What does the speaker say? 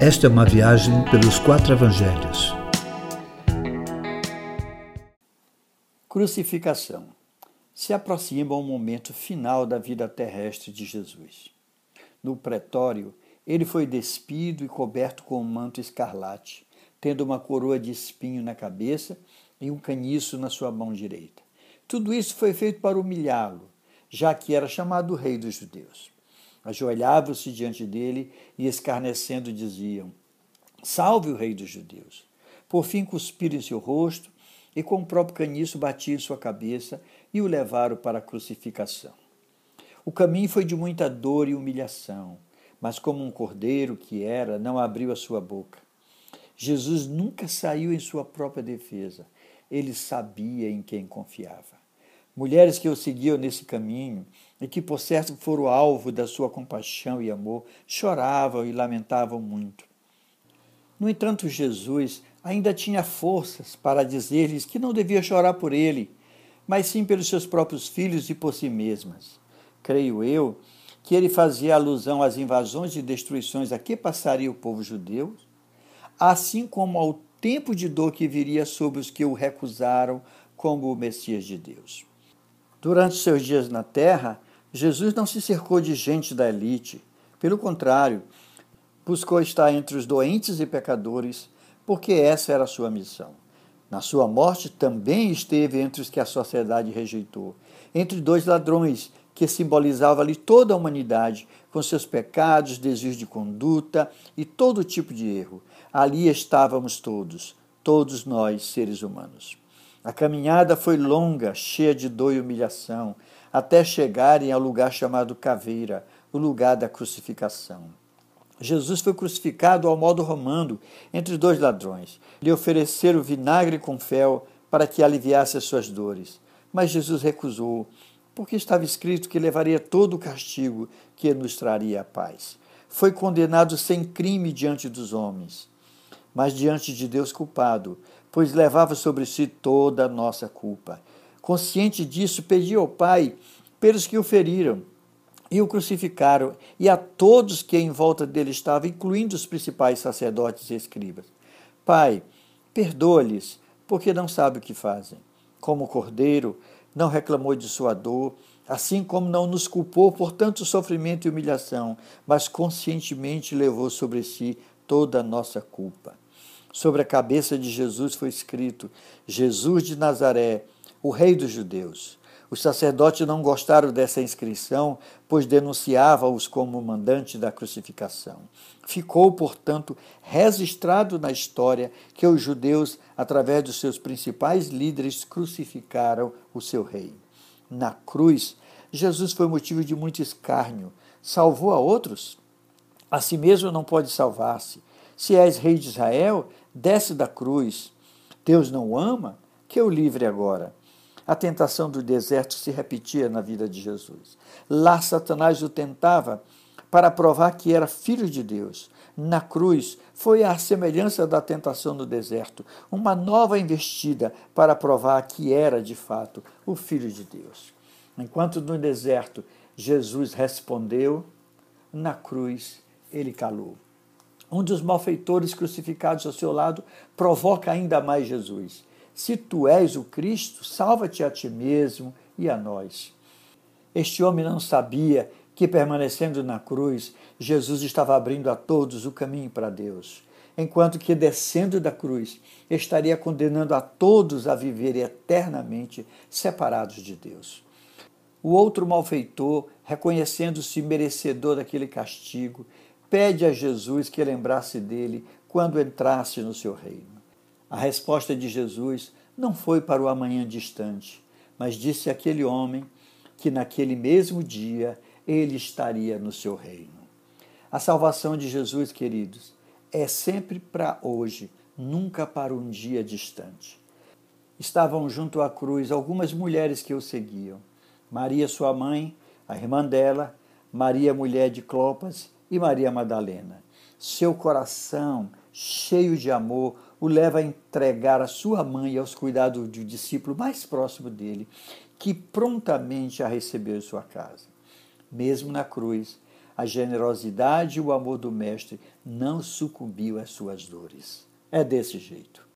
Esta é uma viagem pelos quatro evangelhos. Crucificação. Se aproxima o momento final da vida terrestre de Jesus. No pretório, ele foi despido e coberto com um manto escarlate, tendo uma coroa de espinho na cabeça e um caniço na sua mão direita. Tudo isso foi feito para humilhá-lo, já que era chamado Rei dos Judeus. Ajoelhavam-se diante dele e, escarnecendo, diziam: Salve o Rei dos Judeus. Por fim, cuspiram em seu rosto e, com o próprio caniço, batiam sua cabeça e o levaram para a crucificação. O caminho foi de muita dor e humilhação, mas, como um cordeiro que era, não abriu a sua boca. Jesus nunca saiu em sua própria defesa. Ele sabia em quem confiava. Mulheres que o seguiam nesse caminho e que, por certo, foram alvo da sua compaixão e amor, choravam e lamentavam muito. No entanto, Jesus ainda tinha forças para dizer-lhes que não devia chorar por ele, mas sim pelos seus próprios filhos e por si mesmas. Creio eu que ele fazia alusão às invasões e destruições a que passaria o povo judeu, assim como ao tempo de dor que viria sobre os que o recusaram como o Messias de Deus. Durante seus dias na terra, Jesus não se cercou de gente da elite. Pelo contrário, buscou estar entre os doentes e pecadores, porque essa era a sua missão. Na sua morte também esteve entre os que a sociedade rejeitou, entre dois ladrões que simbolizavam ali toda a humanidade, com seus pecados, desvios de conduta e todo tipo de erro. Ali estávamos todos, todos nós, seres humanos. A caminhada foi longa, cheia de dor e humilhação, até chegarem ao lugar chamado Caveira, o lugar da crucificação. Jesus foi crucificado ao modo romano entre dois ladrões. Lhe ofereceram vinagre com fel para que aliviasse as suas dores. Mas Jesus recusou, porque estava escrito que levaria todo o castigo que nos traria a paz. Foi condenado sem crime diante dos homens, mas diante de Deus culpado, pois levava sobre si toda a nossa culpa. Consciente disso, pediu ao Pai pelos que o feriram e o crucificaram, e a todos que em volta dele estavam, incluindo os principais sacerdotes e escribas. Pai, perdoa-lhes, porque não sabem o que fazem. Como cordeiro, não reclamou de sua dor, assim como não nos culpou por tanto sofrimento e humilhação, mas conscientemente levou sobre si toda a nossa culpa. Sobre a cabeça de Jesus foi escrito: Jesus de Nazaré, o Rei dos Judeus. Os sacerdotes não gostaram dessa inscrição, pois denunciava-os como mandante da crucificação. Ficou, portanto, registrado na história que os judeus, através dos seus principais líderes, crucificaram o seu rei. Na cruz, Jesus foi motivo de muito escárnio. Salvou a outros? A si mesmo não pode salvar-se. Se és rei de Israel, desce da cruz. Deus não o ama? Que o livre agora. A tentação do deserto se repetia na vida de Jesus. Lá Satanás o tentava para provar que era filho de Deus. Na cruz foi a semelhança da tentação no deserto, uma nova investida para provar que era de fato o filho de Deus. Enquanto no deserto Jesus respondeu, na cruz ele calou. Um dos malfeitores crucificados ao seu lado provoca ainda mais Jesus. Se tu és o Cristo, salva-te a ti mesmo e a nós. Este homem não sabia que, permanecendo na cruz, Jesus estava abrindo a todos o caminho para Deus, enquanto que, descendo da cruz, estaria condenando a todos a viver eternamente separados de Deus. O outro malfeitor, reconhecendo-se merecedor daquele castigo, pede a Jesus que lembrasse dele quando entrasse no seu reino. A resposta de Jesus não foi para o amanhã distante, mas disse àquele homem que naquele mesmo dia ele estaria no seu reino. A salvação de Jesus, queridos, é sempre para hoje, nunca para um dia distante. Estavam junto à cruz algumas mulheres que o seguiam. Maria, sua mãe, a irmã dela, Maria, mulher de Clopas, e Maria Madalena. Seu coração, cheio de amor, o leva a entregar a sua mãe aos cuidados do discípulo mais próximo dele, que prontamente a recebeu em sua casa. Mesmo na cruz, a generosidade e o amor do Mestre não sucumbiu às suas dores. É desse jeito.